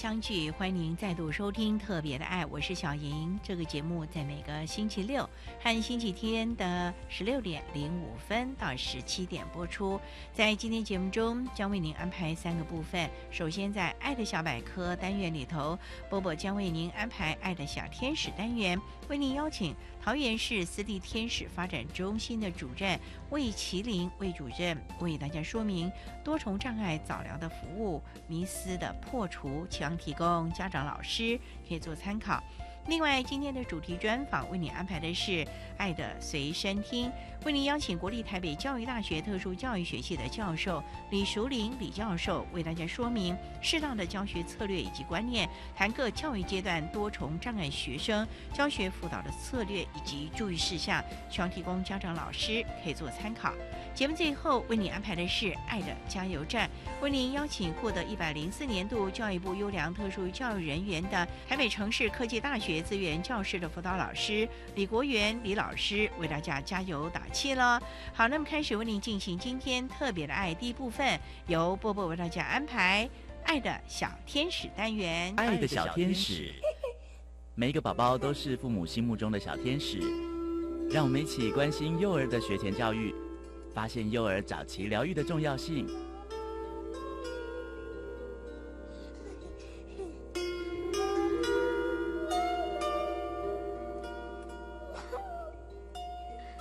相聚，欢迎您再度收听《特别的爱》，我是小莹。这个节目在每个星期六和星期天的十六点零五分到十七点播出。在今天节目中，将为您安排三个部分。首先，在“爱的小百科”单元里头，波波将为您安排“爱的小天使”单元，为您邀请桃园市私立天使发展中心的主任魏麒麟魏主任为大家说明多重障碍早疗的服务、迷思的破除。希望提供家长、老师可以做参考。另外，今天的主题专访为你安排的是《爱的随身听》，为您邀请国立台北教育大学特殊教育学系的教授李淑玲李教授为大家说明适当的教学策略以及观念，谈各教育阶段多重障碍学生教学辅导的策略以及注意事项，希望提供家长、老师可以做参考。节目最后为你安排的是《爱的加油站》，为您邀请获得一百零四年度教育部优良特殊教育人员的台北城市科技大学资源教室的辅导老师李国元李老师为大家加油打气了。好，那么开始为您进行今天特别的爱第一部分，由波波为大家安排《爱的小天使》单元。爱的小天使，每一个宝宝都是父母心目中的小天使，让我们一起关心幼儿的学前教育。发现幼儿早期疗愈的重要性。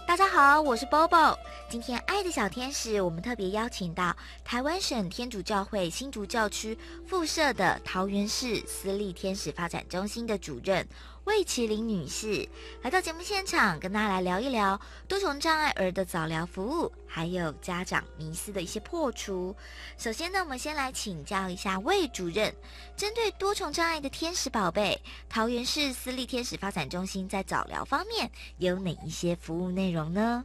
大家好，我是 Bobo。今天爱的小天使，我们特别邀请到台湾省天主教会新竹教区附设的桃园市私立天使发展中心的主任。魏麒麟女士来到节目现场，跟大家来聊一聊多重障碍儿的早疗服务，还有家长迷思的一些破除。首先呢，我们先来请教一下魏主任，针对多重障碍的天使宝贝，桃园市私立天使发展中心在早疗方面有哪一些服务内容呢？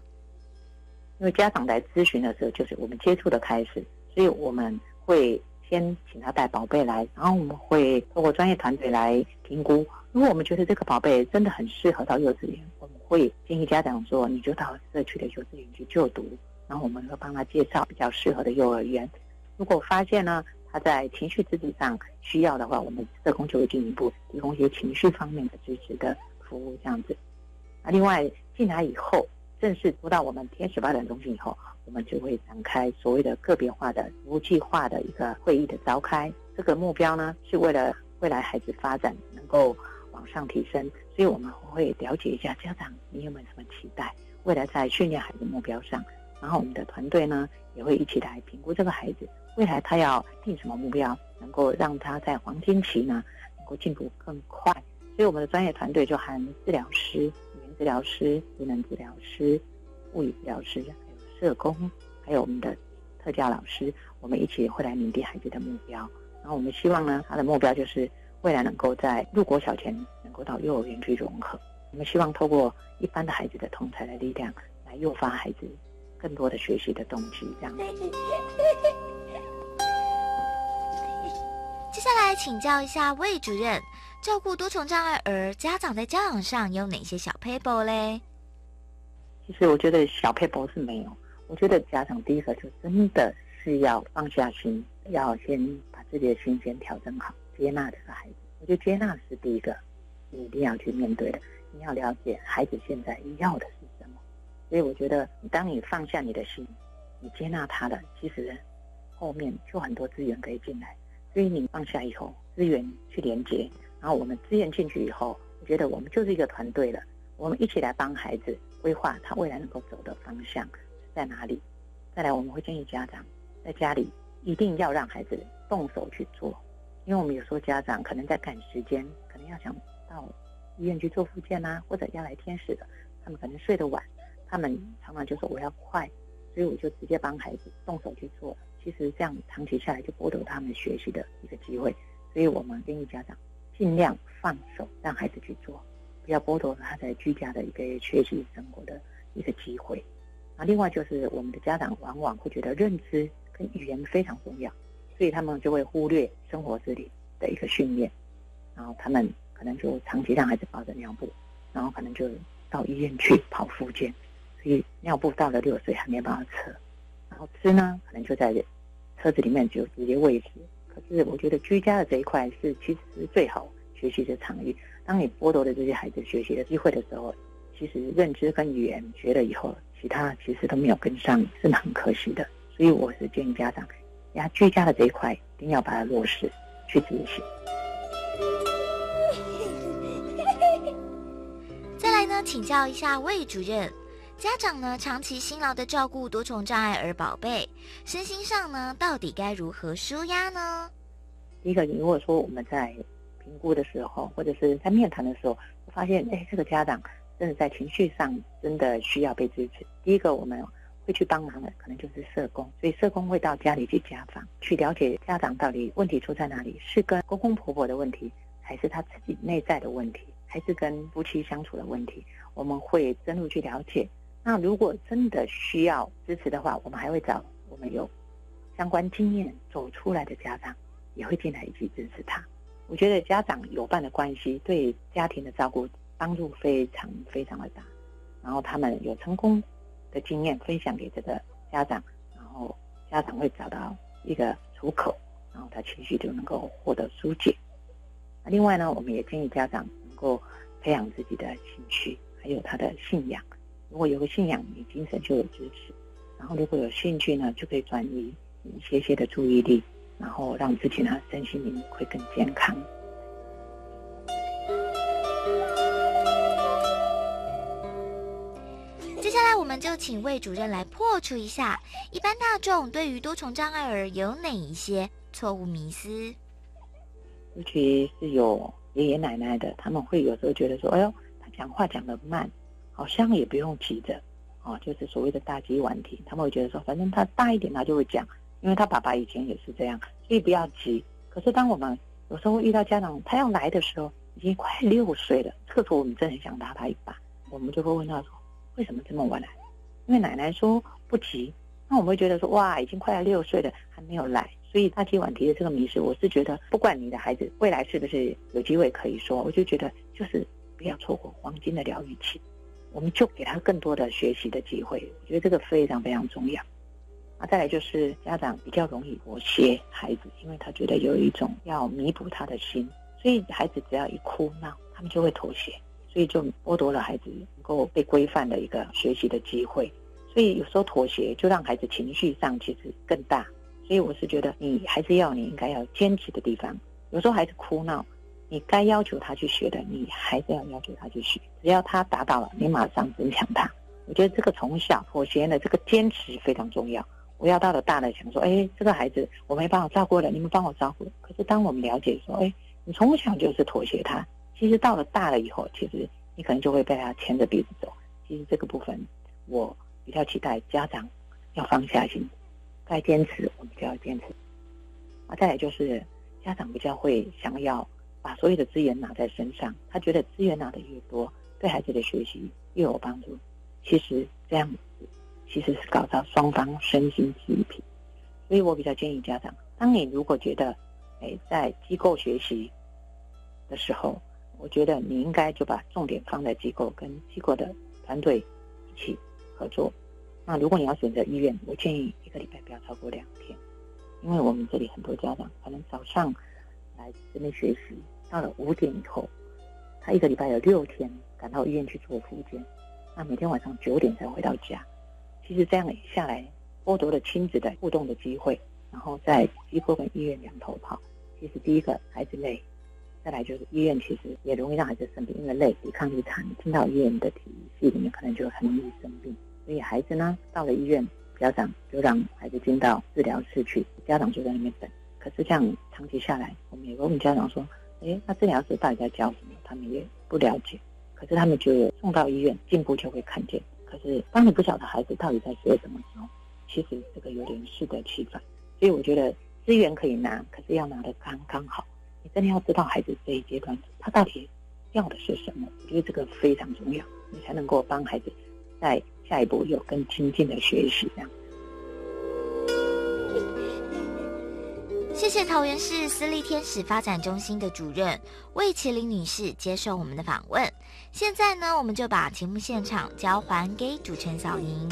因为家长来咨询的时候，就是我们接触的开始，所以我们会先请他带宝贝来，然后我们会透过专业团队来评估。如果我们觉得这个宝贝真的很适合到幼稚园，我们会建议家长说，你就到社区的幼稚园去就读，然后我们会帮他介绍比较适合的幼儿园。如果发现呢他在情绪支持上需要的话，我们社工就会进一步提供一些情绪方面的支持的服务，这样子。那，另外进来以后，正式入到我们天使发展中心以后，我们就会展开所谓的个别化的服务计划的一个会议的召开。这个目标呢，是为了未来孩子发展能够。往上提升，所以我们会了解一下家长你有没有什么期待，未来在训练孩子目标上，然后我们的团队呢也会一起来评估这个孩子未来他要定什么目标，能够让他在黄金期呢能够进步更快。所以我们的专业团队就含治疗师、语言治疗师、职能治疗师、物理治疗师，还有社工，还有我们的特教老师，我们一起会来拟定孩子的目标。然后我们希望呢，他的目标就是。未来能够在入国小前能够到幼儿园去融合，我们希望透过一般的孩子的同才的力量，来诱发孩子更多的学习的动机。这样。接下来请教一下魏主任，照顾多重障碍儿，家长在教养上有哪些小 paper 嘞？其实我觉得小 paper 是没有，我觉得家长第一个就真的是要放下心，要先把自己的心先调整好，接纳这个孩子。我觉得接纳是第一个，你一定要去面对的。你要了解孩子现在要的是什么。所以我觉得，当你放下你的心，你接纳他的，其实后面就很多资源可以进来。所以你放下以后，资源去连接，然后我们资源进去以后，我觉得我们就是一个团队了。我们一起来帮孩子规划他未来能够走的方向在哪里。再来，我们会建议家长在家里一定要让孩子动手去做，因为我们有时候家长可能在赶时间，可能要想到医院去做复健啊，或者要来天使的，他们可能睡得晚，他们常常就说我要快，所以我就直接帮孩子动手去做。其实这样长期下来就剥夺他们学习的一个机会，所以我们建议家长尽量放手让孩子去做，不要剥夺他在居家的一个学习生活的一个机会。那另外就是我们的家长往往会觉得认知跟语言非常重要，所以他们就会忽略生活自理的一个训练，然后他们可能就长期让孩子抱着尿布，然后可能就到医院去跑复健，所以尿布到了六岁还没办法测，然后吃呢可能就在车子里面就直接喂食。可是我觉得居家的这一块是其实是最好学习的场域。当你剥夺了这些孩子学习的机会的时候，其实认知跟语言学了以后。其他其实都没有跟上，是很可惜的。所以我是建议家长，呀，居家的这一块一定要把它落实去执行。再来呢，请教一下魏主任，家长呢长期辛劳的照顾多重障碍儿宝贝，身心上呢到底该如何舒压呢？第一个，如果说我们在评估的时候，或者是在面谈的时候，发现哎，这个家长。真的在情绪上真的需要被支持。第一个我们会去帮忙的，可能就是社工，所以社工会到家里去家访，去了解家长到底问题出在哪里，是跟公公婆婆的问题，还是他自己内在的问题，还是跟夫妻相处的问题？我们会深入去了解。那如果真的需要支持的话，我们还会找我们有相关经验走出来的家长，也会进来一起支持他。我觉得家长有伴的关系对家庭的照顾。帮助非常非常的大，然后他们有成功的经验分享给这个家长，然后家长会找到一个出口，然后他情绪就能够获得疏解。另外呢，我们也建议家长能够培养自己的兴趣，还有他的信仰。如果有个信仰，你精神就有支持；然后如果有兴趣呢，就可以转移一些些的注意力，然后让自己呢身心灵会更健康。我们就请魏主任来破除一下一般大众对于多重障碍儿有哪一些错误迷思。尤其是有爷爷奶奶的，他们会有时候觉得说：“哎呦，他讲话讲得慢，好像也不用急着。”哦，就是所谓的大急晚停。他们会觉得说：“反正他大一点，他就会讲，因为他爸爸以前也是这样，所以不要急。”可是当我们有时候遇到家长他要来的时候，已经快六岁了，这个时候我们真的很想拉他一把，我们就会问他说。为什么这么晚来？因为奶奶说不急，那我们会觉得说哇，已经快要六岁了还没有来，所以大提晚提的这个迷失，我是觉得不管你的孩子未来是不是有机会可以说，我就觉得就是不要错过黄金的疗愈期，我们就给他更多的学习的机会，我觉得这个非常非常重要。啊，再来就是家长比较容易妥协孩子，因为他觉得有一种要弥补他的心，所以孩子只要一哭闹，他们就会妥协。所以就剥夺了孩子能够被规范的一个学习的机会，所以有时候妥协就让孩子情绪上其实更大。所以我是觉得，你还是要你应该要坚持的地方。有时候孩子哭闹，你该要求他去学的，你还是要要求他去学。只要他达到了，你马上增强他。我觉得这个从小妥协的这个坚持非常重要。我要到了大了想说，哎，这个孩子我没办法照顾了，你们帮我照顾。可是当我们了解说，哎，你从小就是妥协他。其实到了大了以后，其实你可能就会被他牵着鼻子走。其实这个部分，我比较期待家长要放下心，该坚持我们就要坚持。啊，再来就是家长比较会想要把所有的资源拿在身上，他觉得资源拿的越多，对孩子的学习越有帮助。其实这样子其实是搞到双方身心俱疲。所以我比较建议家长，当你如果觉得，哎，在机构学习的时候，我觉得你应该就把重点放在机构跟机构的团队一起合作。那如果你要选择医院，我建议一个礼拜不要超过两天，因为我们这里很多家长可能早上来这边学习，到了五点以后，他一个礼拜有六天赶到医院去做复健，那每天晚上九点才回到家。其实这样下来，剥夺了亲子的互动的机会，然后在机构跟医院两头跑。其实第一个孩子累，再来就是医院其实也容易让孩子生病，因为累抵抗力差，你进到医院的体系里面可能就很容易生病。所以孩子呢到了医院，家长就让孩子进到治疗室去，家长就在那边等。可是这样长期下来，我们也问家长说：“哎，那治疗室到底在教什么？”他们也不了解。可是他们就送到医院，进步就会看见。可是当你不晓得孩子到底在学什么时候，其实这个有点适得其反。所以我觉得资源可以拿，可是要拿的刚刚好。你真的要知道孩子这一阶段他到底要的是什么，我觉得这个非常重要，你才能够帮孩子在下一步有更亲近的学习。这样。谢谢桃园市私立天使发展中心的主任魏麒麟女士接受我们的访问。现在呢，我们就把节目现场交还给主持人小莹。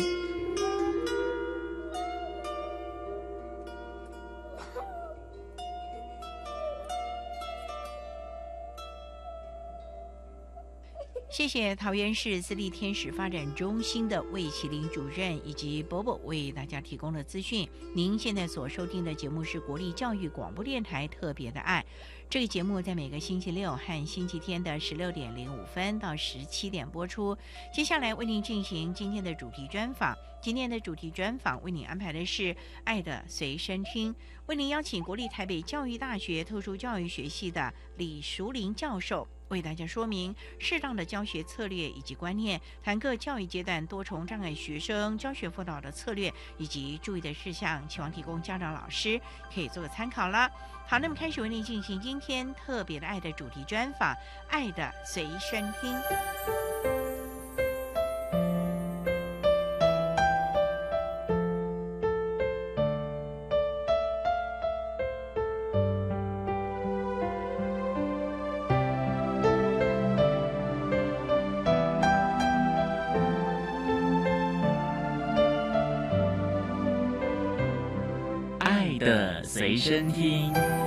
谢谢桃园市私立天使发展中心的魏麒麟主任以及伯伯为大家提供的资讯。您现在所收听的节目是国立教育广播电台特别的爱。这个节目在每个星期六和星期天的十六点零五分到十七点播出。接下来为您进行今天的主题专访。今天的主题专访为您安排的是《爱的随身听》，为您邀请国立台北教育大学特殊教育学系的李淑玲教授。为大家说明适当的教学策略以及观念，谈各教育阶段多重障碍学生教学辅导的策略以及注意的事项，希望提供家长老师可以做个参考了。好，那么开始为您进行今天特别的爱的主题专访，《爱的随身听》。声音。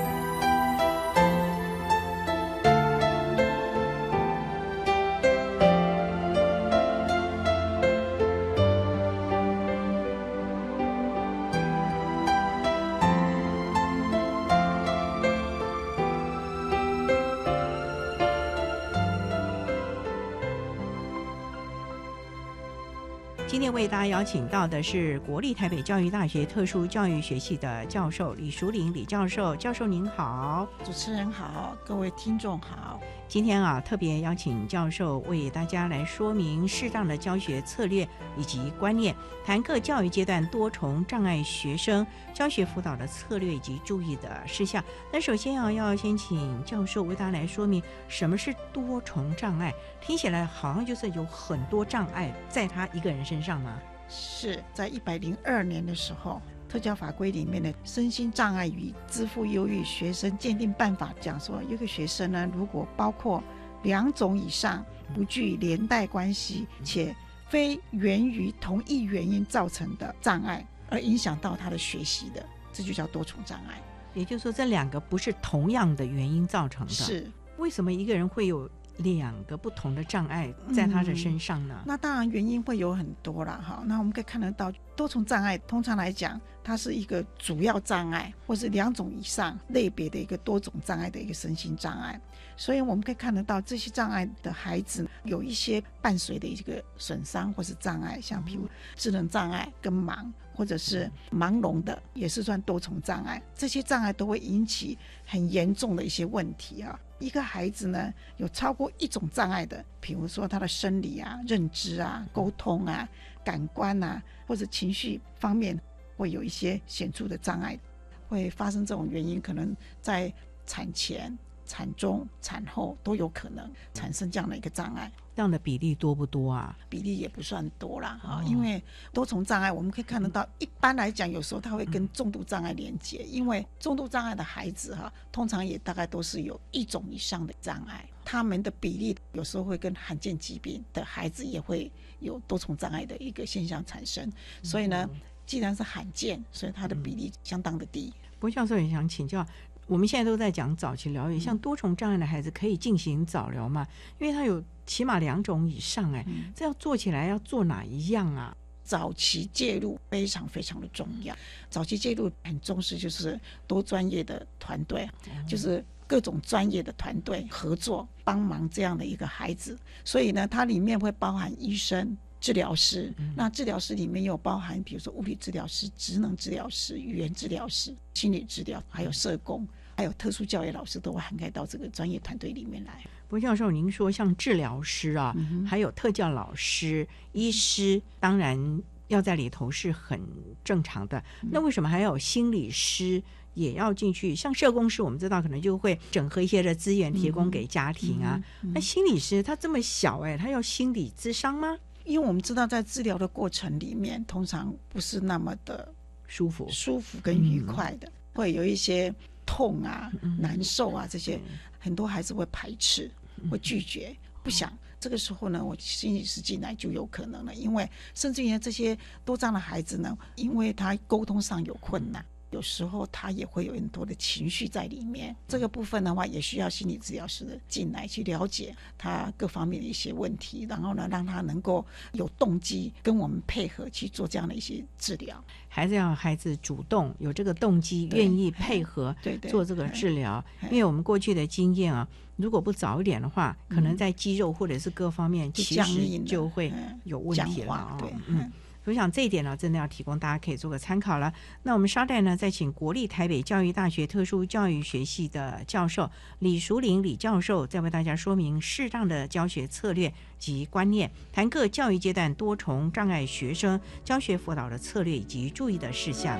邀请到的是国立台北教育大学特殊教育学系的教授李淑玲李教授，教授您好，主持人好，各位听众好。今天啊，特别邀请教授为大家来说明适当的教学策略以及观念，谈各教育阶段多重障碍学生教学辅导的策略以及注意的事项。那首先啊，要先请教授为大家来说明什么是多重障碍。听起来好像就是有很多障碍在他一个人身上吗？是在一百零二年的时候。特教法规里面的身心障碍与支付忧郁学生鉴定办法讲说，一个学生呢，如果包括两种以上不具连带关系且非源于同一原因造成的障碍而影响到他的学习的，这就叫多重障碍。也就是说，这两个不是同样的原因造成的。是为什么一个人会有？两个不同的障碍在他的身上呢？那当然原因会有很多了哈。那我们可以看得到，多重障碍通常来讲，它是一个主要障碍，或是两种以上类别的一个多种障碍的一个身心障碍。所以我们可以看得到，这些障碍的孩子有一些伴随的一个损伤或是障碍，像譬如智能障碍跟盲，或者是盲聋的，也是算多重障碍。这些障碍都会引起很严重的一些问题啊。一个孩子呢，有超过一种障碍的，比如说他的生理啊、认知啊、沟通啊、感官呐，或者情绪方面，会有一些显著的障碍，会发生这种原因，可能在产前。产中、产后都有可能产生这样的一个障碍，这样的比例多不多啊？比例也不算多啦，哈，因为多重障碍我们可以看得到，一般来讲，有时候它会跟重度障碍连接，因为重度障碍的孩子哈，通常也大概都是有一种以上的障碍，他们的比例有时候会跟罕见疾病的孩子也会有多重障碍的一个现象产生，所以呢。既然是罕见，所以它的比例相当的低。郭教授也想请教，我们现在都在讲早期疗愈，像多重障碍的孩子可以进行早疗吗？因为他有起码两种以上，哎，这要做起来要做哪一样啊？早期介入非常非常的重要，早期介入很重视，就是多专业的团队，就是各种专业的团队合作帮忙这样的一个孩子。所以呢，它里面会包含医生、治疗师，那治疗师里面有包含，比如说物理治疗师、职能治疗师、语言治疗师、心理治疗，还有社工，还有特殊教育老师，都会涵盖到这个专业团队里面来。郭教授，您说像治疗师啊，还有特教老师、医师，当然要在里头是很正常的。那为什么还有心理师也要进去？像社工师，我们知道可能就会整合一些的资源提供给家庭啊。那心理师他这么小哎，他要心理智商吗？因为我们知道在治疗的过程里面，通常不是那么的舒服、舒服跟愉快的，会有一些痛啊、难受啊这些。很多孩子会排斥，会拒绝，不想。这个时候呢，我心理师进来就有可能了，因为甚至于这些多障的孩子呢，因为他沟通上有困难。有时候他也会有很多的情绪在里面，这个部分的话也需要心理治疗师进来去了解他各方面的一些问题，然后呢让他能够有动机跟我们配合去做这样的一些治疗。还是要孩子主动有这个动机，愿意配合做这个治疗。因为我们过去的经验啊，如果不早一点的话，可能在肌肉或者是各方面其实就会有问题了啊。嗯。我想这一点呢，真的要提供大家可以做个参考了。那我们稍待呢，再请国立台北教育大学特殊教育学系的教授李淑玲李教授，再为大家说明适当的教学策略及观念，谈各教育阶段多重障碍学生教学辅导的策略以及注意的事项。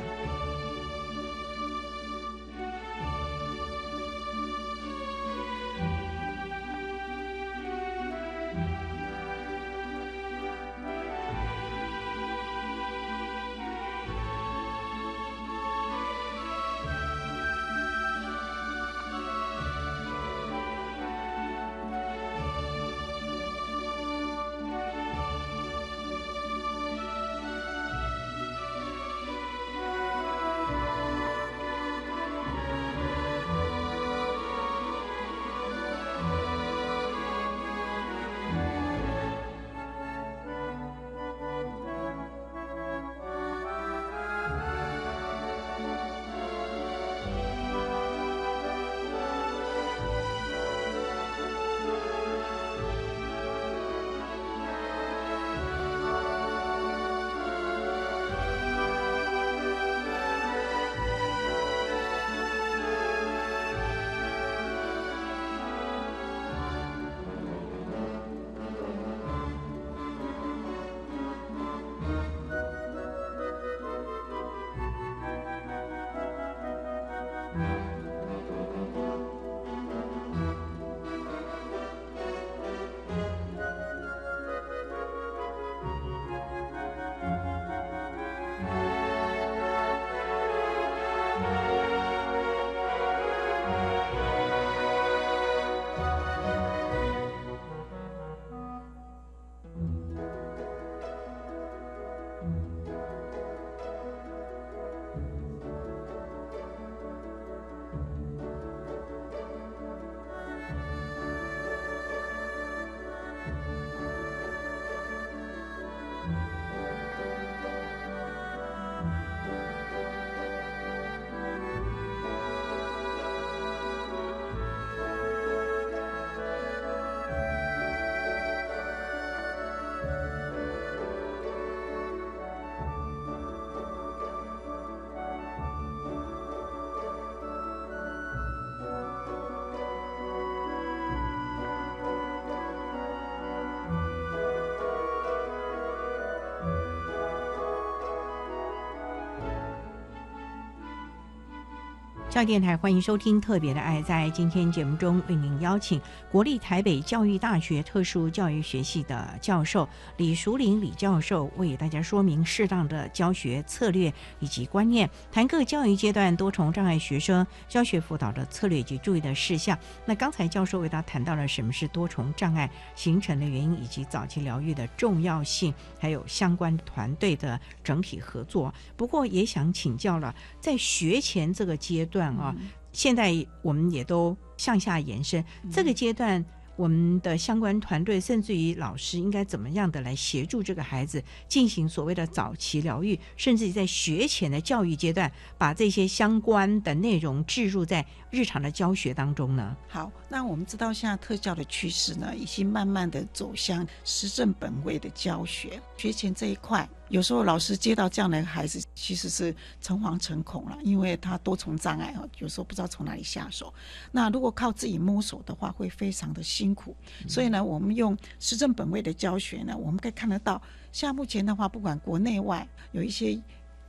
教育电台欢迎收听《特别的爱》。在今天节目中，为您邀请国立台北教育大学特殊教育学系的教授李淑玲李教授，为大家说明适当的教学策略以及观念，谈各教育阶段多重障碍学生教学辅导的策略以及注意的事项。那刚才教授为大家谈到了什么是多重障碍形成的原因，以及早期疗愈的重要性，还有相关团队的整体合作。不过，也想请教了，在学前这个阶段啊，现在我们也都向下延伸，这个阶段。我们的相关团队，甚至于老师，应该怎么样的来协助这个孩子进行所谓的早期疗愈，甚至于在学前的教育阶段，把这些相关的内容置入在日常的教学当中呢？好，那我们知道现在特教的趋势呢，已经慢慢的走向实证本位的教学，学前这一块。有时候老师接到这样的孩子，其实是诚惶诚恐了，因为他多重障碍啊，有时候不知道从哪里下手。那如果靠自己摸索的话，会非常的辛苦。所以呢，我们用实证本位的教学呢，我们可以看得到，像目前的话，不管国内外，有一些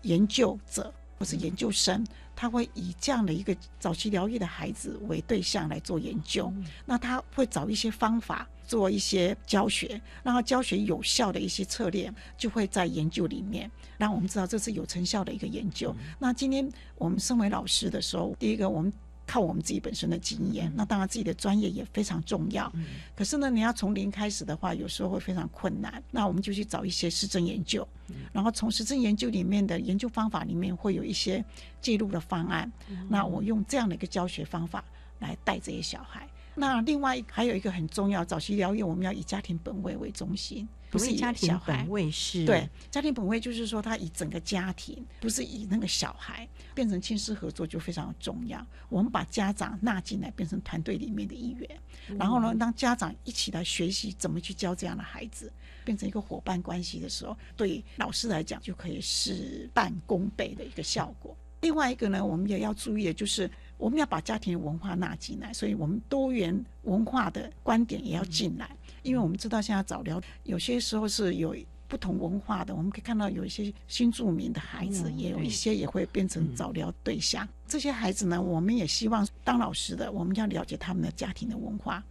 研究者或是研究生，他会以这样的一个早期疗愈的孩子为对象来做研究。那他会找一些方法。做一些教学，让他教学有效的一些策略，就会在研究里面让我们知道这是有成效的一个研究。那今天我们身为老师的时候，第一个我们靠我们自己本身的经验，那当然自己的专业也非常重要。可是呢，你要从零开始的话，有时候会非常困难。那我们就去找一些实证研究，然后从实证研究里面的研究方法里面会有一些记录的方案。那我用这样的一个教学方法来带这些小孩。那另外还有一个很重要，早期疗愈我们要以家庭本位为中心，不是以家庭本位是？对，家庭本位就是说，他以整个家庭，不是以那个小孩，变成亲师合作就非常重要。我们把家长纳进来，变成团队里面的一员，然后呢，当家长一起来学习怎么去教这样的孩子，变成一个伙伴关系的时候，对老师来讲就可以事半功倍的一个效果。另外一个呢，我们也要注意的就是。我们要把家庭文化纳进来，所以我们多元文化的观点也要进来。因为我们知道现在早疗有些时候是有不同文化的，我们可以看到有一些新住民的孩子，也有一些也会变成早疗对象。这些孩子呢，我们也希望当老师的，我们要了解他们的家庭的文化。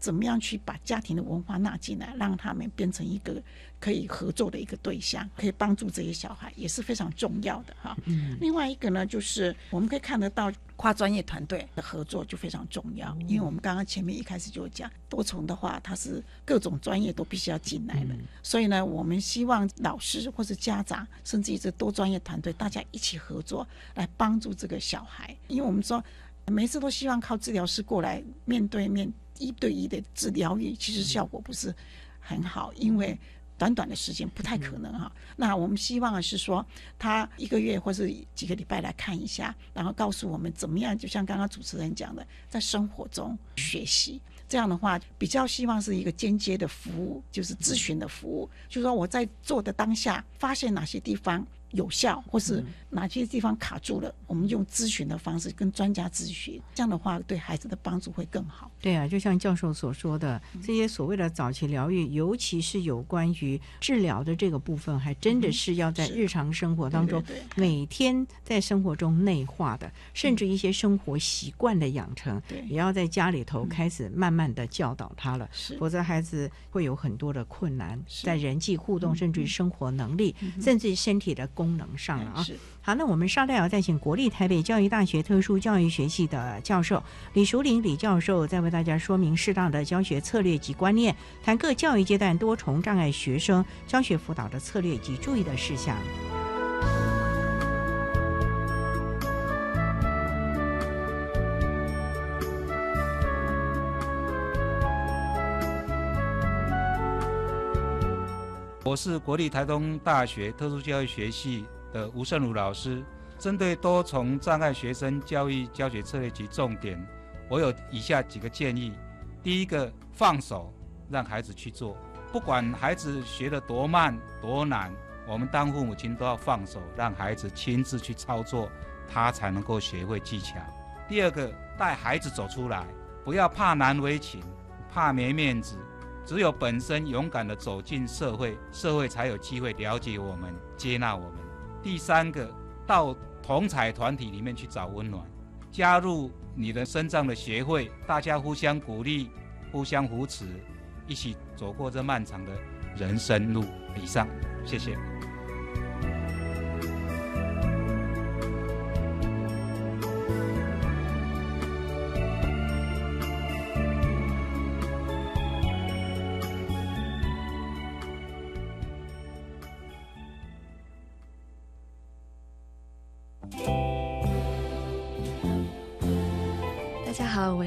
怎么样去把家庭的文化纳进来，让他们变成一个可以合作的一个对象，可以帮助这些小孩，也是非常重要的哈。嗯另外一个呢，就是我们可以看得到跨专业团队的合作就非常重要，因为我们刚刚前面一开始就讲多重的话，它是各种专业都必须要进来的，所以呢，我们希望老师或是家长，甚至于这多专业团队，大家一起合作来帮助这个小孩，因为我们说每次都希望靠治疗师过来面对面。一对一的治疗愈其实效果不是很好，因为短短的时间不太可能哈。那我们希望是说，他一个月或是几个礼拜来看一下，然后告诉我们怎么样。就像刚刚主持人讲的，在生活中学习，这样的话比较希望是一个间接的服务，就是咨询的服务。就是说我在做的当下，发现哪些地方。有效，或是哪些地方卡住了，我们用咨询的方式跟专家咨询，这样的话对孩子的帮助会更好。对啊，就像教授所说的，这些所谓的早期疗愈，尤其是有关于治疗的这个部分，还真的是要在日常生活当中每天在生活中内化的，甚至一些生活习惯的养成，也要在家里头开始慢慢的教导他了，否则孩子会有很多的困难，在人际互动，甚至于生活能力，甚至于身体的。功能上了啊，好，那我们稍待要再请国立台北教育大学特殊教育学系的教授李淑玲李教授，再为大家说明适当的教学策略及观念，谈各教育阶段多重障碍学生教学辅导的策略及注意的事项。我是国立台东大学特殊教育学系的吴胜儒老师。针对多重障碍学生教育教学策略及重点，我有以下几个建议：第一个，放手让孩子去做，不管孩子学得多慢多难，我们当父母亲都要放手，让孩子亲自去操作，他才能够学会技巧。第二个，带孩子走出来，不要怕难为情，怕没面子。只有本身勇敢地走进社会，社会才有机会了解我们、接纳我们。第三个，到同彩团体里面去找温暖，加入你的身障的协会，大家互相鼓励、互相扶持，一起走过这漫长的人生路。以上，谢谢。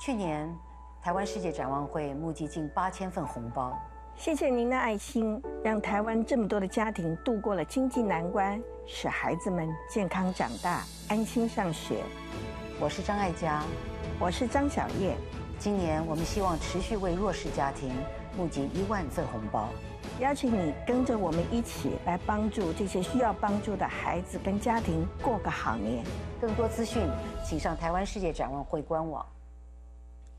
去年，台湾世界展望会募集近八千份红包。谢谢您的爱心，让台湾这么多的家庭度过了经济难关，使孩子们健康长大、安心上学。我是张爱嘉，我是张小叶。今年我们希望持续为弱势家庭募集一万份红包，邀请你跟着我们一起来帮助这些需要帮助的孩子跟家庭过个好年。更多资讯请上台湾世界展望会官网。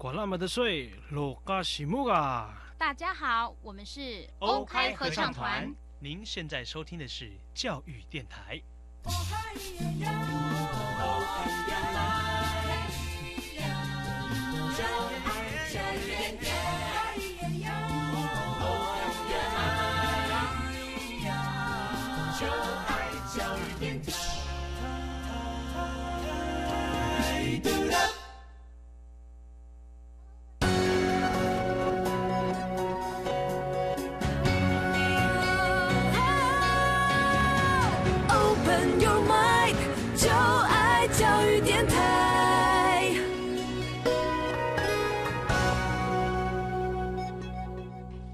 管那么的水，落嘎西木啊！大家好，我们是欧开合唱团。您现在收听的是教育电台。教育电台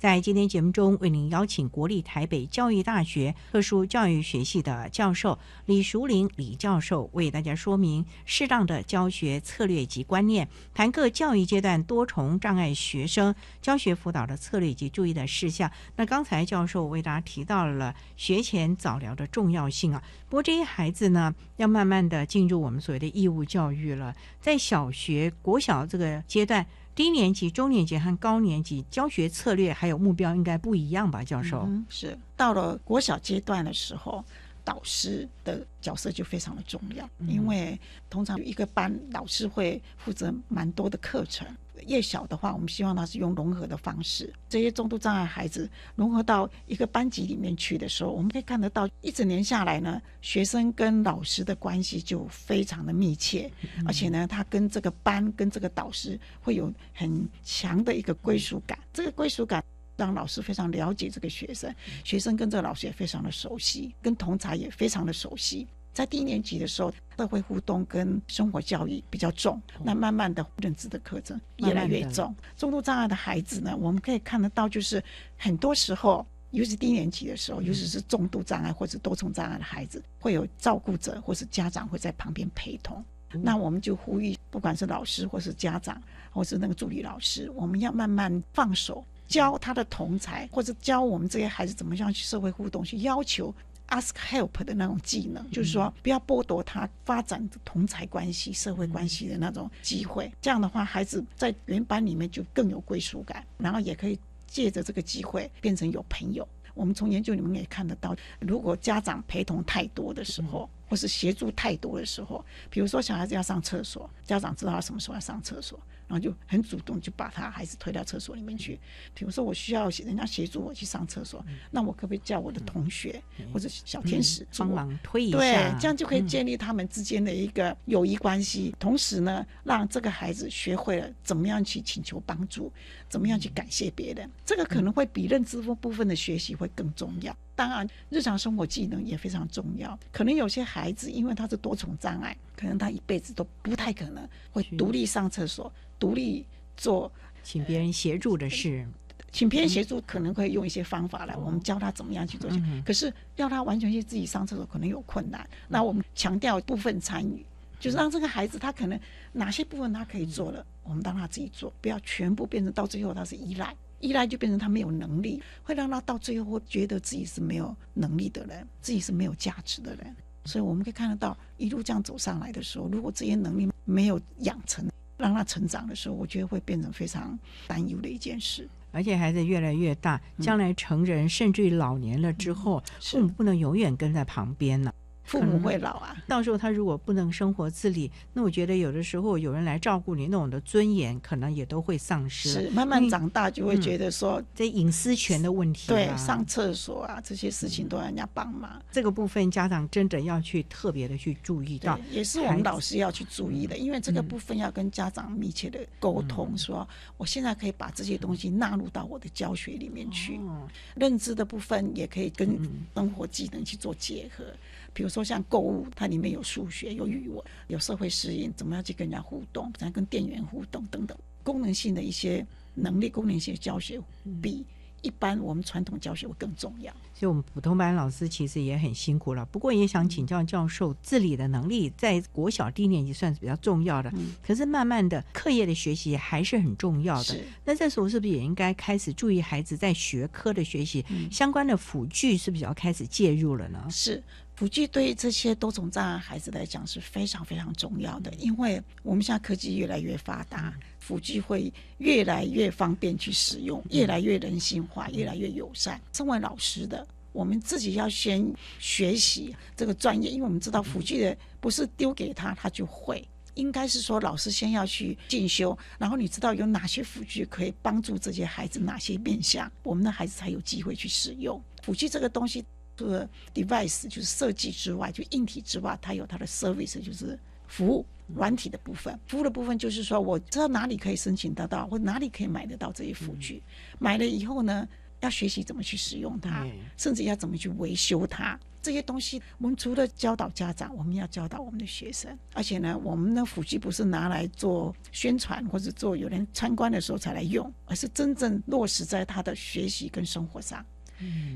在今天节目中，为您邀请国立台北教育大学特殊教育学系的教授李淑玲李教授，为大家说明适当的教学策略及观念，谈各教育阶段多重障碍学生教学辅导的策略及注意的事项。那刚才教授为大家提到了学前早疗的重要性啊，不过这些孩子呢，要慢慢的进入我们所谓的义务教育了，在小学、国小这个阶段。低年级、中年级和高年级教学策略还有目标应该不一样吧，教授？嗯、是到了国小阶段的时候，导师的角色就非常的重要，嗯因为通常一个班老师会负责蛮多的课程。越小的话，我们希望他是用融合的方式，这些重度障碍孩子融合到一个班级里面去的时候，我们可以看得到，一整年下来呢，学生跟老师的关系就非常的密切，嗯而且呢，他跟这个班跟这个导师会有很强的一个归属感，这个归属感。让老师非常了解这个学生，学生跟这个老师也非常的熟悉，跟同才也非常的熟悉。在低年级的时候，社会互动跟生活教育比较重，那慢慢的认知的课程越来越重。重度障碍的孩子呢，我们可以看得到，就是很多时候，尤其是低年级的时候，尤其是重度障碍或者多重障碍的孩子，会有照顾者或是家长会在旁边陪同。那我们就呼吁，不管是老师或是家长，或是那个助理老师，我们要慢慢放手。教他的同才，或者教我们这些孩子怎么样去社会互动，去要求 ask help 的那种技能，就是说不要剥夺他发展同才关系、社会关系的那种机会。这样的话，孩子在原班里面就更有归属感，然后也可以借着这个机会变成有朋友。我们从研究里面也看得到，如果家长陪同太多的时候，或是协助太多的时候，比如说小孩子要上厕所，家长知道他什么时候要上厕所，然后就很主动就把他孩子推到厕所里面去。比如说我需要人家协助我去上厕所，那我可不可以叫我的同学或者小天使帮忙推一下？对，这样就可以建立他们之间的一个友谊关系，同时呢，让这个孩子学会了怎么样去请求帮助，怎么样去感谢别人。这个可能会比认知部分的学习会更重要。当然，日常生活技能也非常重要。可能有些孩子因为他是多重障碍，可能他一辈子都不太可能会独立上厕所、独立做请别人协助的事。请别人协助可能会用一些方法来，我们教他怎么样去做。可是要他完全去自己上厕所，可能有困难。那我们强调部分参与，就是让这个孩子他可能哪些部分他可以做了，我们让他自己做，不要全部变成到最后他是依赖。依赖就变成他没有能力，会让他到最后觉得自己是没有能力的人，自己是没有价值的人。所以我们可以看得到，一路这样走上来的时候，如果这些能力没有养成，让他成长的时候，我觉得会变成非常担忧的一件事。而且孩子越来越大，将来成人甚至于老年了之后，父母不能永远跟在旁边呢。父母会老啊，到时候他如果不能生活自理，那我觉得有的时候有人来照顾你，那种的尊严可能也都会丧失。是慢慢长大就会觉得说，这隐私权的问题，对，上厕所啊这些事情都要人家帮忙。这个部分家长真的要去特别的去注意到，也是我们老师要去注意的，因为这个部分要跟家长密切的沟通，说我现在可以把这些东西纳入到我的教学里面去，认知的部分也可以跟生活技能去做结合。比如说像购物，它里面有数学、有语文、有社会适应，怎么样去跟人家互动，怎样跟店员互动等等，功能性的一些能力、功能性的教学比一般我们传统教学会更重要。所以，我们普通班老师其实也很辛苦了。不过，也想请教教授，自理的能力在国小低年级算是比较重要的，可是慢慢的课业的学习还是很重要的。那这时候是不是也应该开始注意孩子在学科的学习相关的辅具是不是要开始介入了呢？是。辅具对这些多重障碍孩子来讲是非常非常重要的，因为我们现在科技越来越发达，辅具会越来越方便去使用，越来越人性化，越来越友善。身为老师的，我们自己要先学习这个专业，因为我们知道辅具的不是丢给他他就会，应该是说老师先要去进修，然后你知道有哪些辅具可以帮助这些孩子，哪些面向，我们的孩子才有机会去使用辅具这个东西。除了 device 就是设计之外，就硬体之外，它有它的 service 就是服务软体的部分。服务的部分就是说，我知道哪里可以申请得到，或哪里可以买得到这些辅具。买了以后呢，要学习怎么去使用它，甚至要怎么去维修它。这些东西，我们除了教导家长，我们要教导我们的学生。而且呢，我们的辅具不是拿来做宣传或者做有人参观的时候才来用，而是真正落实在他的学习跟生活上。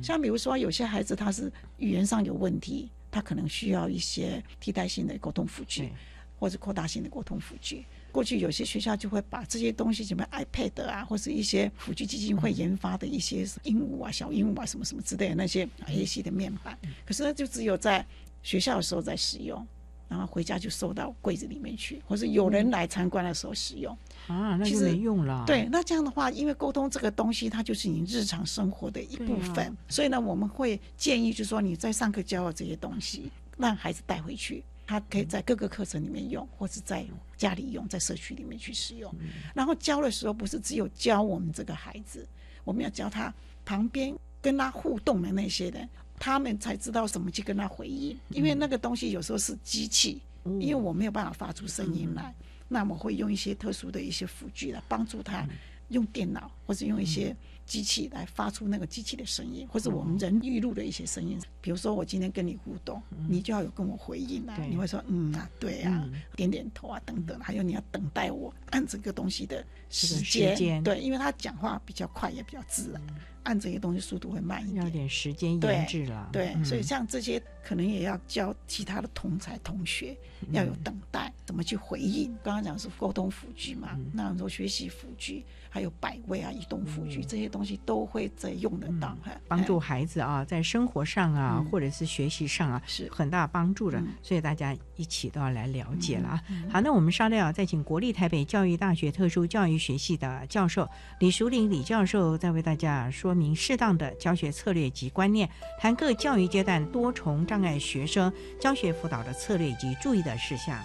像比如说，有些孩子他是语言上有问题，他可能需要一些替代性的沟通辅具，或者扩大性的沟通辅具。过去有些学校就会把这些东西，什么 iPad 啊，或是一些辅具基金会研发的一些鹦鹉啊、小鹦鹉啊，什么什么之类的那些 A C 的面板，可是呢，就只有在学校的时候在使用。然后回家就收到柜子里面去，或是有人来参观的时候使用啊，那就没用了。对，那这样的话，因为沟通这个东西，它就是你日常生活的一部分，所以呢，我们会建议，就是说你在上课教的这些东西，让孩子带回去，他可以在各个课程里面用，或是在家里用，在社区里面去使用。然后教的时候，不是只有教我们这个孩子，我们要教他旁边跟他互动的那些人。他们才知道怎么去跟他回应，因为那个东西有时候是机器，因为我没有办法发出声音来，那我会用一些特殊的一些辅具来帮助他，用电脑或者用一些机器来发出那个机器的声音，或者我们人预录的一些声音。比如说我今天跟你互动，你就要有跟我回应啊，你会说嗯啊，对啊，点点头啊等等，还有你要等待我按这个东西的时间，对，因为他讲话比较快也比较自然。按这些东西速度会慢一点，要点时间研制了。对，所以像这些可能也要教其他的同才同学要有等待，怎么去回应。刚刚讲是沟通辅具嘛，那很多学习辅具，还有摆位啊、移动辅具这些东西都会在用得到，帮助孩子啊在生活上啊，或者是学习上啊，是很大帮助的。所以大家一起都要来了解了啊。好，那我们稍后再请国立台北教育大学特殊教育学系的教授李淑玲李教授，在为大家说明适当的教学策略及观念，谈各教育阶段多重障碍学生教学辅导的策略及注意的事项。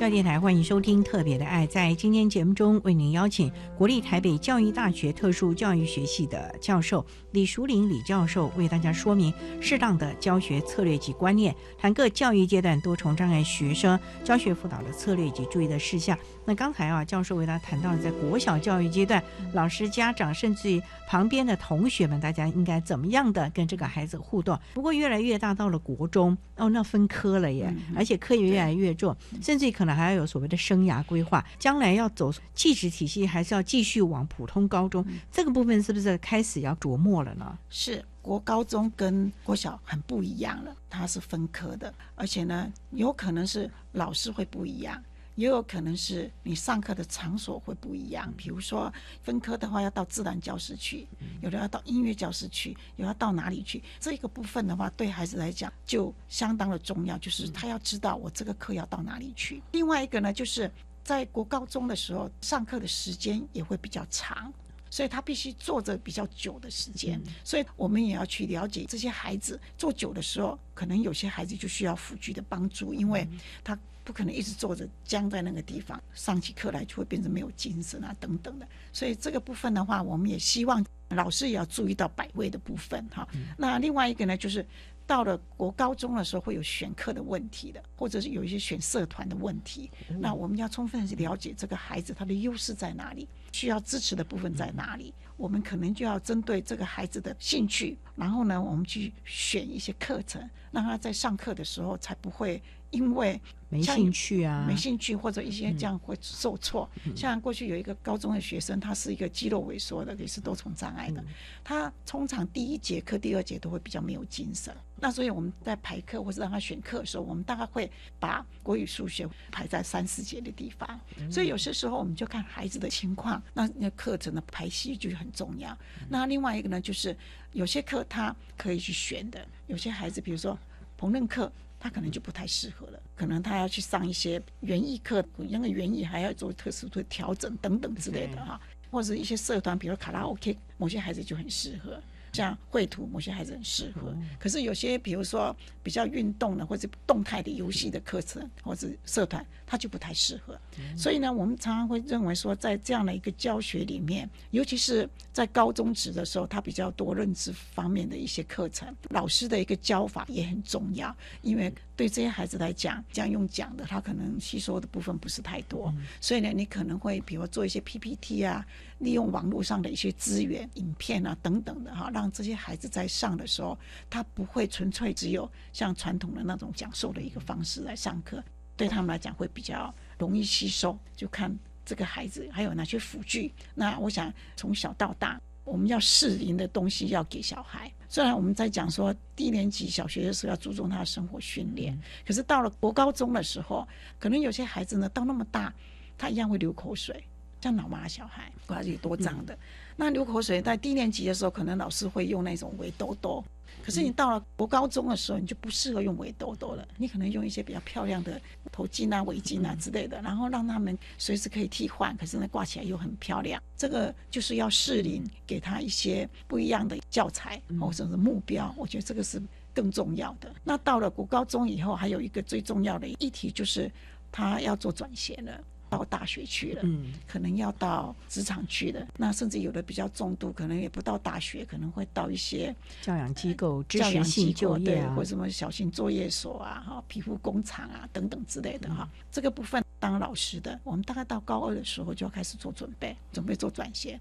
教电台欢迎收听《特别的爱》。在今天节目中，为您邀请国立台北教育大学特殊教育学系的教授李淑玲李教授，为大家说明适当的教学策略及观念，谈各教育阶段多重障碍学生教学辅导的策略及注意的事项。那刚才啊，教授为大家谈到了在国小教育阶段，老师、家长甚至于旁边的同学们，大家应该怎么样的跟这个孩子互动？不过越来越大，到了国中哦，那分科了耶，而且课也越来越重，甚至于可能。还要有所谓的生涯规划，将来要走技职体系，还是要继续往普通高中？这个部分是不是开始要琢磨了呢？是国高中跟国小很不一样了，它是分科的，而且呢，有可能是老师会不一样。也有可能是你上课的场所会不一样，比如说分科的话要到自然教室去，有的要到音乐教室去，有要到哪里去？这个部分的话，对孩子来讲就相当的重要，就是他要知道我这个课要到哪里去。另外一个呢，就是在国高中的时候，上课的时间也会比较长，所以他必须坐着比较久的时间，所以我们也要去了解这些孩子坐久的时候，可能有些孩子就需要辅具的帮助，因为他。不可能一直坐着僵在那个地方，上起课来就会变成没有精神啊，等等的。所以这个部分的话，我们也希望老师也要注意到摆位的部分哈。那另外一个呢，就是到了国高中的时候会有选课的问题的，或者是有一些选社团的问题。那我们要充分去了解这个孩子他的优势在哪里，需要支持的部分在哪里。我们可能就要针对这个孩子的兴趣，然后呢，我们去选一些课程，让他在上课的时候才不会。因为没像兴趣啊没兴趣或者一些嗯这样会受挫。嗯像过去有一个高中的学生，他是一个肌肉萎缩的，也是多重障碍嗯的，他通常第一节课、第二节都会比较没有精神。那所以我们在排课或者让他选课的时候，我们大概会把国语、数学排在三四节的地方。嗯所以有些时候我们就看孩子的情况，那那课程的排序就很重要。那另外一个呢，就是有些课他可以去选的，有些孩子比如说烹饪课。他可能就不太适合了，可能他要去上一些园艺课，那个园艺还要做特殊的调整等等之类的哈，或者一些社团，比如卡拉 OK，某些孩子就很适合。像绘图，某些孩子很适合。可是有些，比如说比较运动的或者动态的游戏的课程或者社团，他就不太适合。所以呢，我们常常会认为说，在这样的一个教学里面，尤其是在高中职的时候，他比较多认知方面的一些课程，老师的一个教法也很重要，因为对这些孩子来讲，这样用讲的，他可能吸收的部分不是太多，所以呢，你可能会比如做一些 PPT 啊，利用网络上的一些资源、影片啊等等的哈，让这些孩子在上的时候，他不会纯粹只有像传统的那种讲授的一个方式来上课，对他们来讲会比较容易吸收，就看这个孩子还有哪些辅具。那我想从小到大，我们要适龄的东西要给小孩。虽然我们在讲说低年级小学的时候要注重他的生活训练，可是到了国高中的时候，可能有些孩子呢到那么大，他一样会流口水，像脑麻小孩，不知道有多脏的。那流口水在低年级的时候，可能老师会用那种围兜兜。可是你到了国高中的时候，你就不适合用围兜兜了，你可能用一些比较漂亮的头巾啊、围巾啊之类的，然后让他们随时可以替换，可是呢挂起来又很漂亮。这个就是要适龄，给他一些不一样的教材或者是目标，我觉得这个是更重要的。那到了国高中以后，还有一个最重要的议题就是他要做转衔了。到大学去了，嗯，可能要到职场去了，那甚至有的比较重度，可能也不到大学，可能会到一些教养机构、知教养机构对，就业啊或，什么小型作业所啊、哈皮肤工厂啊等等之类的哈。嗯这个部分当老师的，我们大概到高二的时候就要开始做准备，准备做转衔。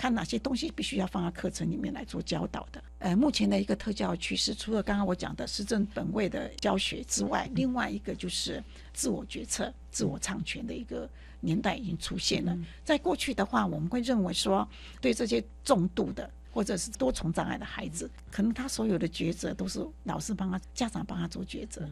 看哪些东西必须要放在课程里面来做教导的。呃，目前的一个特教趋势，除了刚刚我讲的师正本位的教学之外，另外一个就是自我决策、自我创权的一个年代已经出现了。在过去的话，我们会认为说，对这些重度的或者是多重障碍的孩子，可能他所有的抉择都是老师帮他、家长帮他做抉择。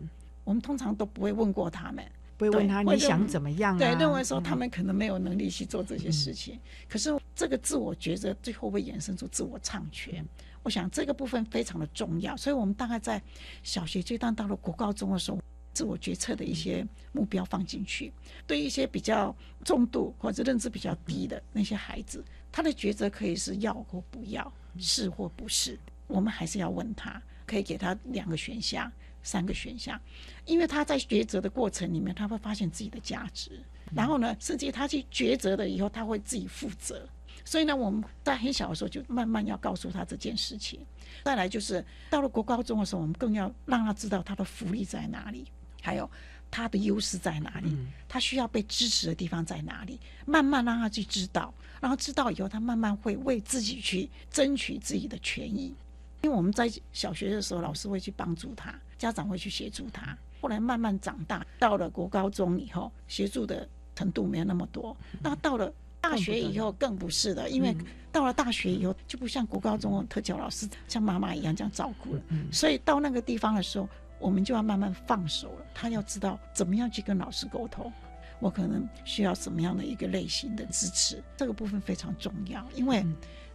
我们通常都不会问过他们，不会问他你想怎么样啊？对，认为说嗯他们可能没有能力去做这些事情。可是这个自我抉择最后会衍生出自我唱权。我想这个部分非常的重要，所以我们大概在小学阶段到了国高中的时候，自我决策的一些目标放进去。对一些比较重度或者认知比较低的那些孩子，他的抉择可以是要或不要，是或不是。我们还是要问他，可以给他两个选项、三个选项，因为他在抉择的过程里面，他会发现自己的价值，然后呢，甚至他去抉择了以后，他会自己负责。所以呢，我们在很小的时候就慢慢要告诉他这件事情。再来就是到了国高中的时候，我们更要让他知道他的福利在哪里，还有他的优势在哪里，他需要被支持的地方在哪里，慢慢让他去知道，然后知道以后，他慢慢会为自己去争取自己的权益。因为我们在小学的时候，老师会去帮助他，家长会去协助他。后来慢慢长大，到了国高中以后，协助的程度没有那么多。那到了大学以后更不是的，因为到了大学以后就不像国高中的特教老师像妈妈一样这样照顾了，所以到那个地方的时候，我们就要慢慢放手了。他要知道怎么样去跟老师沟通，我可能需要什么样的一个类型的支持，这个部分非常重要，因为。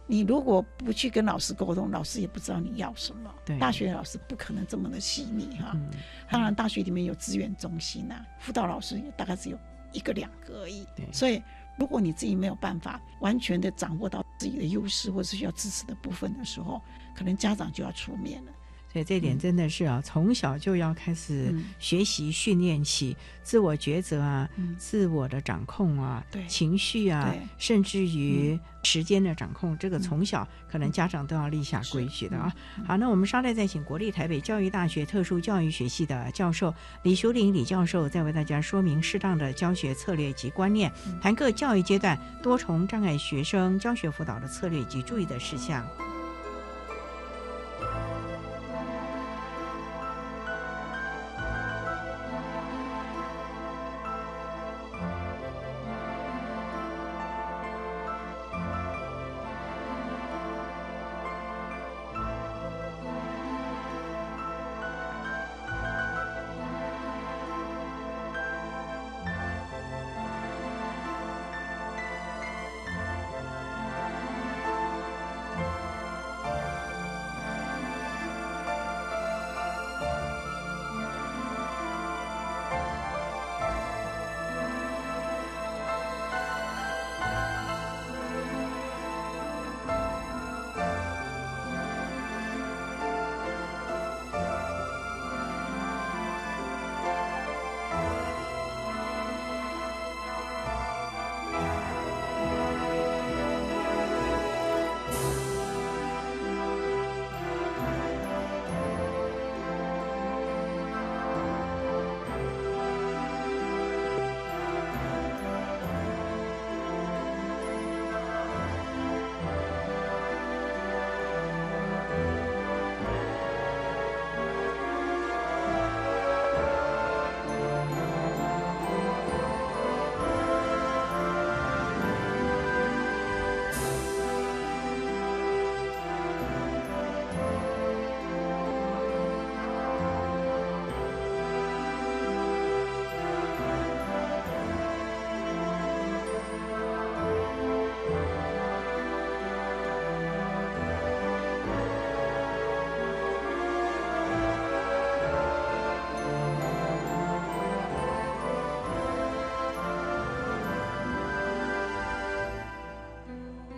你如果不去跟老师沟通，老师也不知道你要什么。对大学老师不可能这么的细腻哈。当然，大学里面有资源中心啊，辅导老师也大概只有一个两个而已。所以，如果你自己没有办法完全的掌握到自己的优势或是需要支持的部分的时候，可能家长就要出面了。所以这点真的是啊，从小就要开始嗯。学习训练起自我抉择啊，嗯。自我的掌控啊，对情绪啊甚至于时间的掌控，这个从小可能家长都要立下规矩的啊。嗯。好，那我们稍待再请国立台北教育大学特殊教育学系的教授李淑玲李教授，再为大家说明适当的教学策略及观念，嗯。谈各教育阶段多重障碍学生教学辅导的策略及注意的事项。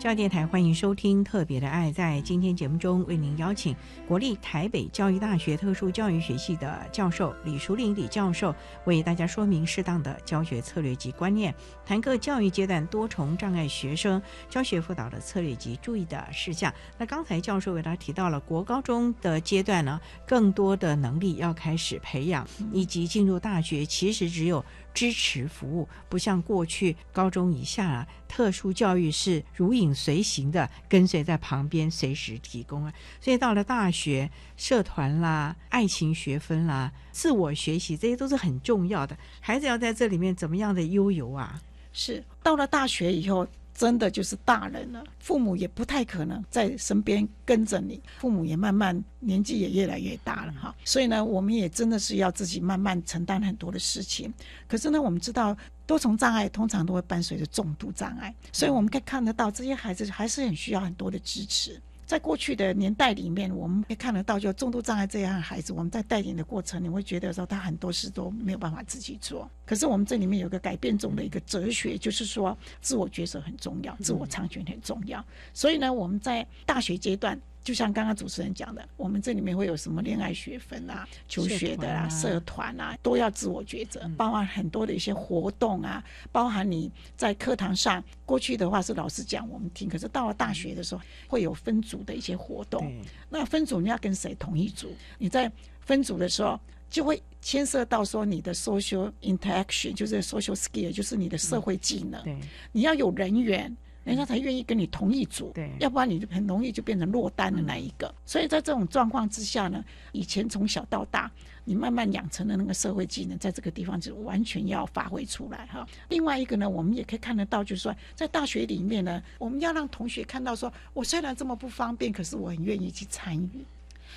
教育电台欢迎收听《特别的爱》。在今天节目中，为您邀请国立台北教育大学特殊教育学系的教授李淑玲李教授，为大家说明适当的教学策略及观念，谈各教育阶段多重障碍学生教学辅导的策略及注意的事项。那刚才教授为大家提到了国高中的阶段呢，更多的能力要开始培养，以及进入大学，其实只有。支持服务不像过去高中以下啊，特殊教育是如影随形的跟随在旁边，随时提供啊。所以到了大学，社团啦、爱情学分啦、自我学习，这些都是很重要的。孩子要在这里面怎么样的悠游啊？是到了大学以后。真的就是大人了，父母也不太可能在身边跟着你，父母也慢慢年纪也越来越大了哈，所以呢，我们也真的是要自己慢慢承担很多的事情。可是呢，我们知道多重障碍通常都会伴随着重度障碍，所以我们可以看得到这些孩子还是很需要很多的支持。在过去的年代里面，我们可以看得到，就重度障碍这样的孩子，我们在带领的过程，你会觉得说他很多事都没有办法自己做。可是我们这里面有个改变中的一个哲学，就是说自我角色很重要，自我长权很重要。所以呢，我们在大学阶段。就像刚刚主持人讲的，我们这里面会有什么恋爱学分啊、求学的啊、社团啊，都要自我抉择，包含很多的一些活动啊，包含你在课堂上，过去的话是老师讲我们听，可是到了大学的时候，会有分组的一些活动。那分组你要跟谁同一组？你在分组的时候，就会牵涉到说你的 social interaction，就是 social skill，就是你的社会技能。你要有人缘。人家才愿意跟你同一组，对，要不然你就很容易就变成落单的那一个。所以在这种状况之下呢，以前从小到大，你慢慢养成的那个社会技能，在这个地方就完全要发挥出来哈。另外一个呢，我们也可以看得到，就是说在大学里面呢，我们要让同学看到，说我虽然这么不方便，可是我很愿意去参与。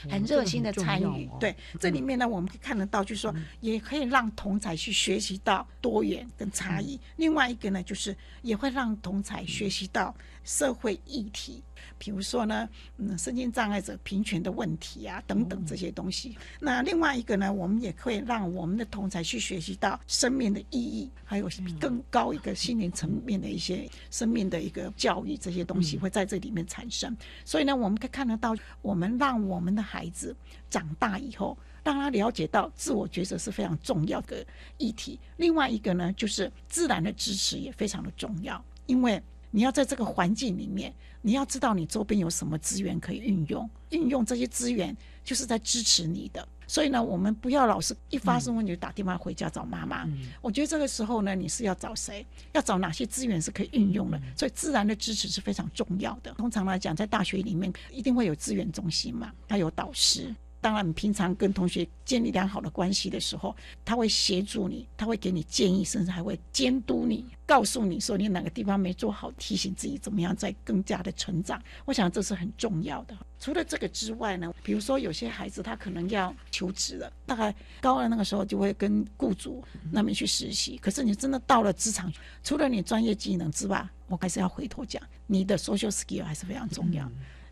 很热心的参与，对这里面呢，我们可以看得到，就是说，也可以让同才去学习到多元跟差异。另外一个呢，就是也会让同才学习到社会议题。比如说呢，嗯，身心障碍者平权的问题啊，等等这些东西。那另外一个呢，我们也会让我们的同才去学习到生命的意义，还有更高一个心灵层面的一些生命的一个教育，这些东西会在这里面产生。所以呢，我们可以看得到，我们让我们的孩子长大以后，让他了解到自我角色是非常重要的议题。另外一个呢，就是自然的支持也非常的重要，因为。你要在这个环境里面，你要知道你周边有什么资源可以运用，运用这些资源就是在支持你的。所以呢，我们不要老是一发生问题就打电话回家找妈妈。我觉得这个时候呢，你是要找谁？要找哪些资源是可以运用的？所以自然的支持是非常重要的。通常来讲，在大学里面一定会有资源中心嘛，它有导师。当然，你平常跟同学建立良好的关系的时候，他会协助你，他会给你建议，甚至还会监督你，告诉你说你哪个地方没做好，提醒自己怎么样再更加的成长。我想这是很重要的。除了这个之外呢，比如说有些孩子他可能要求职了，大概高二那个时候就会跟雇主那边去实习。可是你真的到了职场，除了你专业技能之外，我还是要回头讲，你的 social skill 还是非常重要。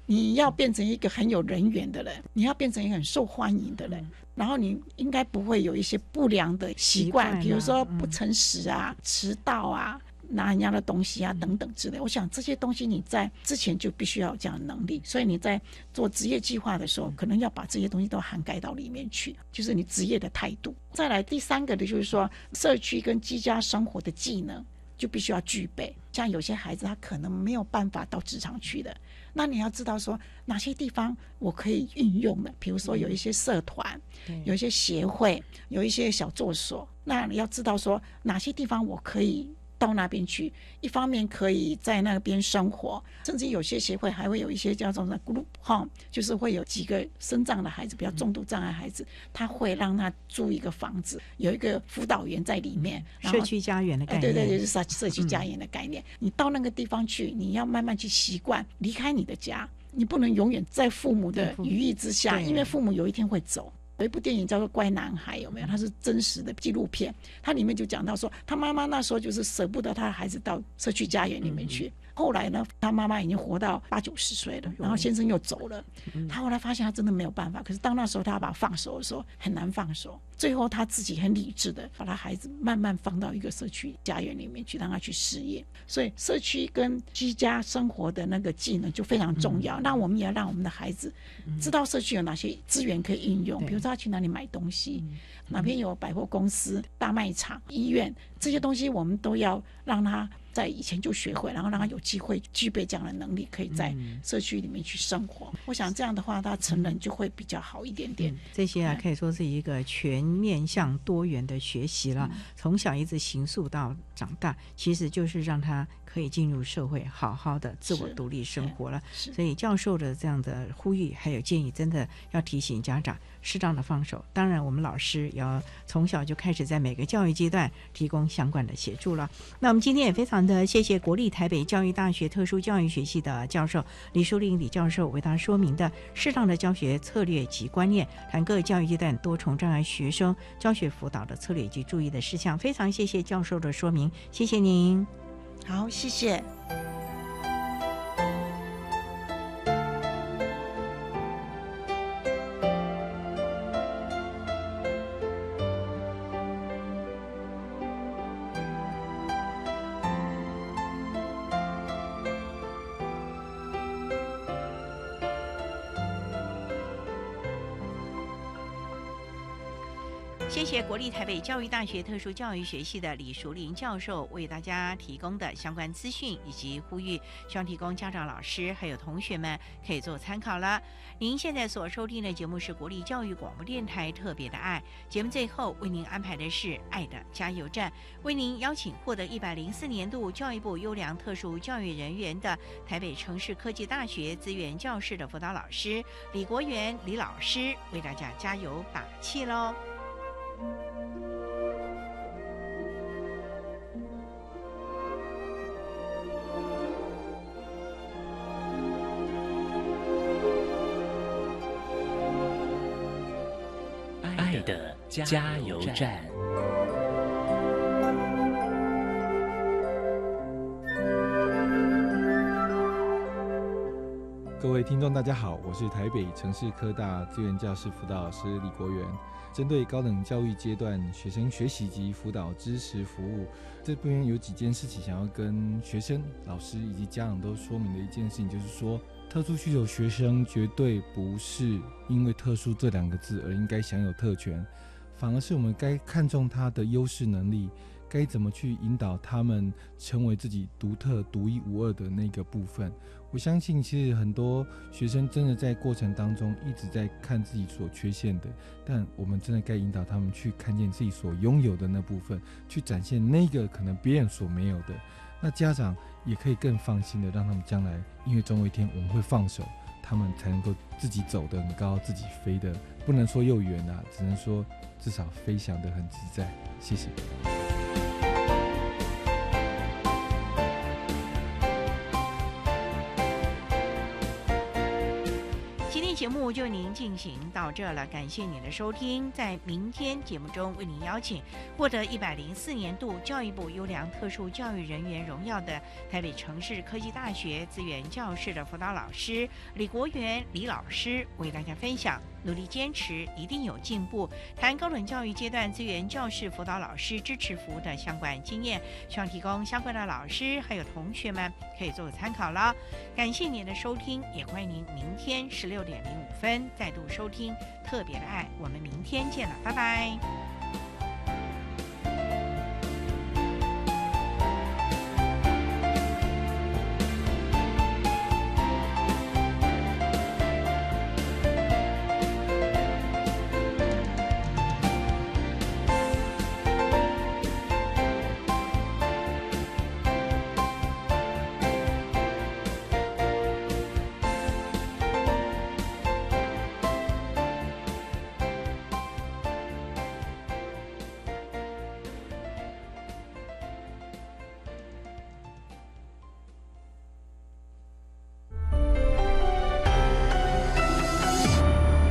你要变成一个很有人缘的人，你要变成一个很受欢迎的人，然后你应该不会有一些不良的习惯，比如说不诚实啊、迟到啊、拿人家的东西啊等等之类。我想这些东西你在之前就必须要有这样的能力，所以你在做职业计划的时候，可能要把这些东西都涵盖到里面去，就是你职业的态度。再来第三个的就是说，社区跟居家生活的技能就必须要具备。像有些孩子他可能没有办法到职场去的。那你要知道说哪些地方我可以运用的，比如说有一些社团，有一些协会，有一些小作所。那你要知道说哪些地方我可以。到那边去，一方面可以在那边生活，甚至有些协会还会有一些叫做 group home，就是会有几个生障的孩子，比较重度障碍孩子，他会让他租一个房子，有一个辅导员在里面，社区家园的概念，对对，就是社社区家园的概念。你到那个地方去，你要慢慢去习惯离开你的家，你不能永远在父母的羽翼之下，因为父母有一天会走。有一部电影叫做《乖男孩》，有没有？它是真实的纪录片，它里面就讲到说，他妈妈那时候就是舍不得他孩子到社区家园里面去。后来呢，他妈妈已经活到八九十岁了，然后先生又走了。他后来发现他真的没有办法，可是当那时候他要把他放手的时候，很难放手。最后他自己很理智的把他孩子慢慢放到一个社区家园里面去，让他去适应。所以社区跟居家生活的那个技能就非常重要。那我们也要让我们的孩子知道社区有哪些资源可以应用，比如说他去哪里买东西，哪边有百货公司、大卖场、医院这些东西，我们都要让他。在以前就学会，然后让他有机会具备这样的能力，可以在社区里面去生活。我想这样的话，他成人就会比较好一点点。这些啊，可以说是一个全面向多元的学习了。从小一直行塑到长大，其实就是让他可以进入社会，好好的自我独立生活了。所以教授的这样的呼吁还有建议，真的要提醒家长。适当的放手，当然我们老师要从小就开始在每个教育阶段提供相关的协助了。那我们今天也非常的谢谢国立台北教育大学特殊教育学系的教授李淑玲李教授为大家说明的适当的教学策略及观念，谈各教育阶段多重障碍学生教学辅导的策略及注意的事项。非常谢谢教授的说明，谢谢您。好，谢谢。谢谢国立台北教育大学特殊教育学系的李淑玲教授为大家提供的相关资讯以及呼吁，希望提供家长、老师还有同学们可以做参考了。您现在所收听的节目是国立教育广播电台特别的爱节目，最后为您安排的是爱的加油站，为您邀请获得一百零四年度教育部优良特殊教育人员的台北城市科技大学资源教室的辅导老师李国元李老师为大家加油打气喽。爱的加油站。各位听众，大家好，我是台北城市科大资源教室辅导老师李国元。针对高等教育阶段学生学习及辅导支持服务，这边有几件事情想要跟学生、老师以及家长都说明的一件事情，就是说，特殊需求学生绝对不是因为“特殊”这两个字而应该享有特权，反而是我们该看重他的优势能力，该怎么去引导他们成为自己独特、独一无二的那个部分。我相信，其实很多学生真的在过程当中一直在看自己所缺陷的，但我们真的该引导他们去看见自己所拥有的那部分，去展现那个可能别人所没有的。那家长也可以更放心的让他们将来，因为总有一天我们会放手，他们才能够自己走得很高，自己飞的不能说又远啊，只能说至少飞翔得很自在。谢谢。就您进行到这了，感谢您的收听。在明天节目中，为您邀请获得一百零四年度教育部优良特殊教育人员荣耀的台北城市科技大学资源教室的辅导老师李国元李老师，为大家分享。努力坚持，一定有进步。谈高等教育阶段资源教室辅导老师支持服务的相关经验，希望提供相关的老师还有同学们可以做个参考了。感谢您的收听，也欢迎您明天十六点零五分再度收听特别的爱。我们明天见了，拜拜。